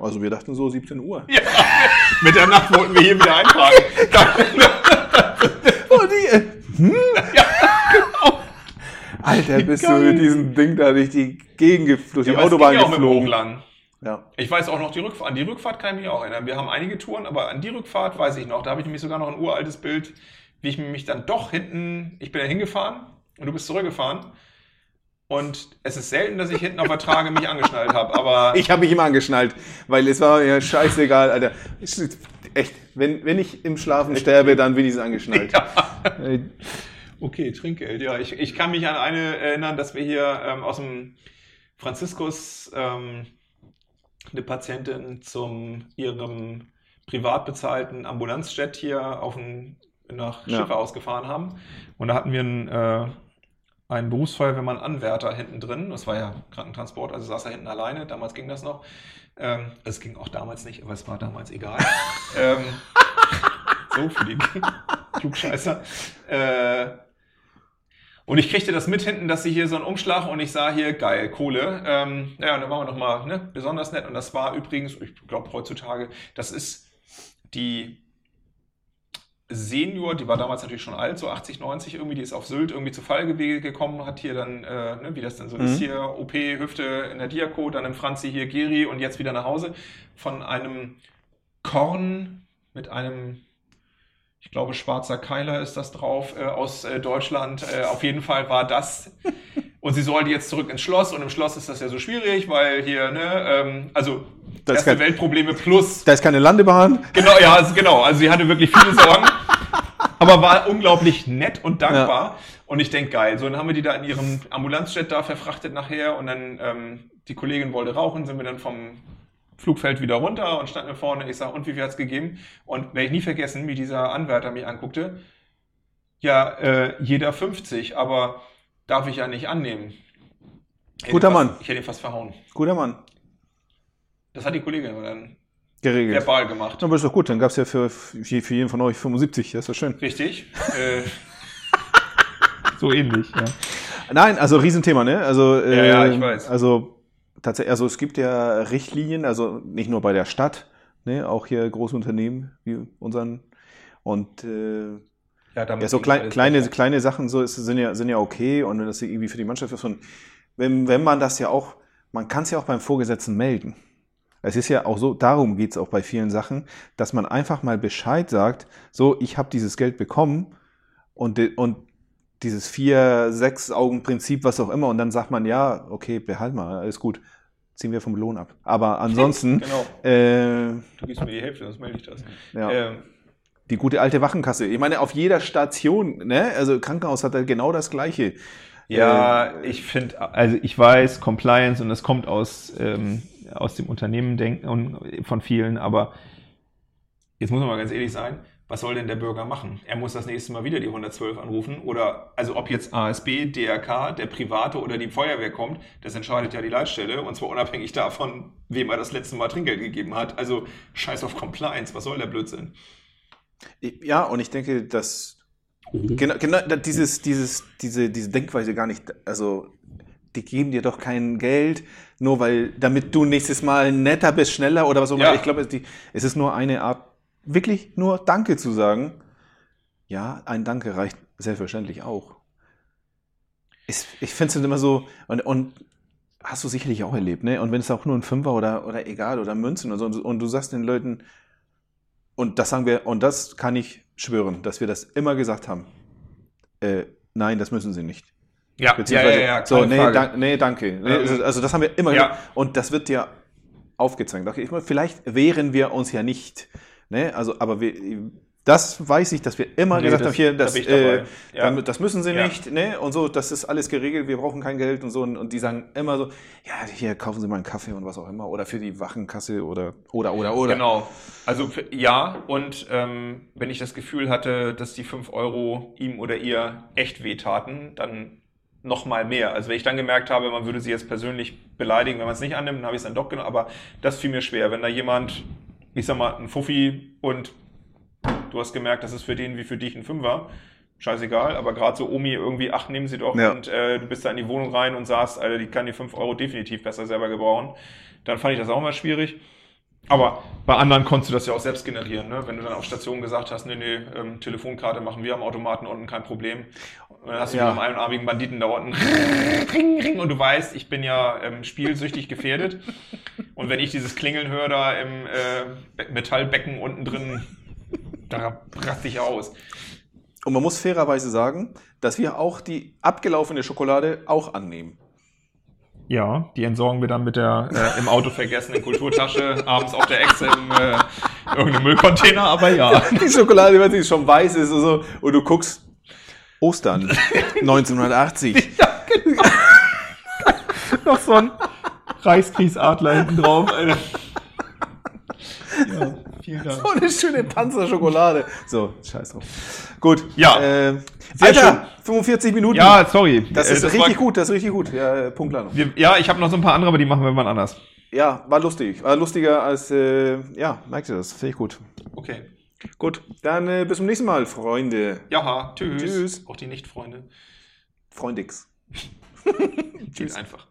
Also wir dachten so 17 Uhr. ja, mit der Nacht wollten wir hier wieder einparken. Oh, die, äh, hm? Alter, bist du mit diesem Ding da durch die Gegend, durch die Ja, es Autobahn ging ja auch mit geflogen. Ja. Ich weiß auch noch die Rückfahrt. An die Rückfahrt kann ich mich auch erinnern. Wir haben einige Touren, aber an die Rückfahrt weiß ich noch. Da habe ich nämlich sogar noch ein uraltes Bild, wie ich mich dann doch hinten, ich bin da hingefahren und du bist zurückgefahren. Und es ist selten, dass ich hinten auf der Trage mich angeschnallt habe, aber Ich habe mich immer angeschnallt, weil es war ja scheißegal, Alter. Es Echt, wenn, wenn ich im Schlafen sterbe, dann bin ich angeschnallt. Äh, okay, Trinkgeld. Ja, ich, ich kann mich an eine erinnern, dass wir hier ähm, aus dem Franziskus ähm, eine Patientin zum ihrem privat bezahlten Ambulanzjet hier auf ein, nach Ja. Schiffe ausgefahren haben. Und da hatten wir einen, äh, einen Berufsfeuerwehrmann-Anwärter hinten drin. Das war ja Krankentransport, also saß er hinten alleine. Damals ging das noch. Ähm, es ging auch damals nicht, aber es war damals egal. ähm, so für die Klugscheißer. Äh, und ich kriegte das mit hinten, dass sie hier so einen Umschlag und ich sah hier, geil, Kohle. Ähm, ja, dann waren wir nochmal ne, besonders nett. Und das war übrigens, ich glaube heutzutage, das ist die Senior, die war damals natürlich schon alt, so 80, 90 irgendwie, die ist auf Sylt irgendwie zu Fall ge- gekommen, hat hier dann, äh, ne, wie das denn so Mhm. ist, hier OP, Hüfte in der Diako, dann im Franzi hier Geri und jetzt wieder nach Hause von einem Korn mit einem, ich glaube, schwarzer Keiler ist das drauf, äh, aus äh, Deutschland. Äh, auf jeden Fall war das. Und sie sollte jetzt zurück ins Schloss und im Schloss ist das ja so schwierig, weil hier, ne, ähm, also Das erste kann- Weltprobleme plus Da ist keine Landebahn. Genau, ja, also genau. Also sie hatte wirklich viele Sorgen, aber war unglaublich nett und dankbar. Und ich denke, geil. So, dann haben wir die da in ihrem Ambulanzjet da verfrachtet nachher und dann ähm, die Kollegin wollte rauchen, sind wir dann vom Flugfeld wieder runter und standen vorne. Ich sage, und wie viel hat's gegeben? Und werde ich nie vergessen, wie dieser Anwärter mich anguckte. Ja, äh, jeder 50, aber darf ich ja nicht annehmen. Guter fast, Mann. Ich hätte ihn fast verhauen. Guter Mann. Das hat die Kollegin dann Geregelt. verbal gemacht. Aber ist doch gut, dann gab es ja für, für für jeden von euch 75, das ist doch schön. Richtig. Äh, so ähnlich, ja. Nein, also Riesenthema, ne? Also, äh, Ja, ja, ich weiß. Also tatsächlich, also es gibt ja Richtlinien, also nicht nur bei der Stadt, ne, auch hier große Unternehmen wie unseren. Und äh, Ja, ja, so klein, kleine, kleine Sachen so ist, sind ja sind ja okay und wenn das irgendwie für die Mannschaft ist. Und wenn, wenn man das ja auch, man kann es ja auch beim Vorgesetzten melden. Es ist ja auch so, darum geht es auch bei vielen Sachen, dass man einfach mal Bescheid sagt, so, ich habe dieses Geld bekommen und, und dieses vier, sechs Augen-Prinzip, was auch immer, und dann sagt man, ja, okay, behalt mal, alles gut, ziehen wir vom Lohn ab. Aber ansonsten, Genau. äh, Du gibst mir die Hälfte, sonst melde ich das. ja, Ähm, die gute alte Wachenkasse. Ich meine, auf jeder Station, ne, also Krankenhaus hat halt genau das Gleiche. ja, ich finde, also ich weiß, Compliance und das kommt aus, ähm, aus dem Unternehmen denken und von vielen, aber jetzt muss man mal ganz ehrlich sein, was soll denn der Bürger machen? Er muss das nächste Mal wieder die 112 anrufen oder, also ob jetzt ASB, DRK, der Private oder die Feuerwehr kommt, das entscheidet ja die Leitstelle und zwar unabhängig davon, wem er das letzte Mal Trinkgeld gegeben hat. Also scheiß auf Compliance, was soll der Blödsinn? Ja, und ich denke, dass genau, genau da- dieses, dieses, diese, diese Denkweise gar nicht, also die geben dir doch kein Geld, nur weil, damit du nächstes Mal netter bist, schneller oder was auch immer. Ja. Ich glaube, es ist nur eine Art, wirklich nur Danke zu sagen. Ja, ein Danke reicht selbstverständlich auch. Ich, ich finde es immer so, und, und hast du sicherlich auch erlebt, ne? Und wenn es auch nur ein Fünfer oder, oder egal, oder Münzen oder so, und, und du sagst den Leuten, und das sagen wir, und das kann ich schwören, dass wir das immer gesagt haben. Äh, nein, das müssen sie nicht. Ja, Beziehungsweise, so, keine nee, Frage. dank, nee, danke. Nee, also, also das haben wir immer ja. Und das wird dir aufgezeigt. Okay, ich meine, vielleicht wehren wir uns ja nicht. Ne? Also, aber wir, das weiß ich, dass wir immer Nee, gesagt das- haben, hier, da das, dabei. äh, Ja. damit, das müssen sie Ja. nicht, ne? Und so, das ist alles geregelt, wir brauchen kein Geld und so. Und, und die sagen immer so, ja, hier kaufen Sie mal einen Kaffee und was auch immer. Oder für die Wachenkasse oder oder oder oder. Genau. Also ja, und ähm, wenn ich das Gefühl hatte, dass die 5 Euro ihm oder ihr echt wehtaten, dann noch mal mehr. Also wenn ich dann gemerkt habe, man würde sie jetzt persönlich beleidigen, wenn man es nicht annimmt, dann habe ich es dann doch genommen. Aber das fiel mir schwer. Wenn da jemand, ich sag mal, ein Fuffi und du hast gemerkt, das ist für den wie für dich ein Fünfer, scheißegal, aber gerade so Omi irgendwie, ach, nehmen sie doch Ja. und äh, du bist da in die Wohnung rein und sagst, Alter, die kann die 5 Euro definitiv besser selber gebrauchen, dann fand ich das auch mal schwierig. Aber bei anderen konntest du das ja auch selbst generieren, ne? wenn du dann auf Station gesagt hast, nee, nee, ähm, Telefonkarte machen wir am Automaten unten, kein Problem. Und dann hast du Ja. mit einem einarmigen Banditen da unten ring, ring, und du weißt, ich bin ja ähm, spielsüchtig gefährdet. Und wenn ich dieses Klingeln höre da im äh, Be- Metallbecken unten drin, da raste ich aus. Und man muss fairerweise sagen, dass wir auch die abgelaufene Schokolade auch annehmen. Ja, die entsorgen wir dann mit der äh, im Auto vergessenen Kulturtasche, abends auf der Echse im äh, irgendeinem Müllcontainer, aber ja. Die Schokolade, wenn sie schon weiß ist und so, und du guckst Ostern 1980. Noch so ein Reichskriegsadler hinten drauf, Alter. Ja, vielen Dank. So eine schöne Panzerschokolade. So, scheiß drauf. Gut. Ja. Äh, Sehr Alter, 45 Minuten. Ja, sorry. Das Äh, ist war- richtig gut, das ist richtig gut. Ja, äh, Punktlandung. Wir, ja, ich habe noch so ein paar andere, aber die machen wir mal anders. Ja, war lustig. War lustiger als, äh, ja, merkt ihr das? Finde ich gut. Okay. Gut, dann äh, bis zum nächsten Mal, Freunde. Ja, tschüss. Tschüss. Auch die Nicht-Freunde. Freundix. Tschüss. Einfach.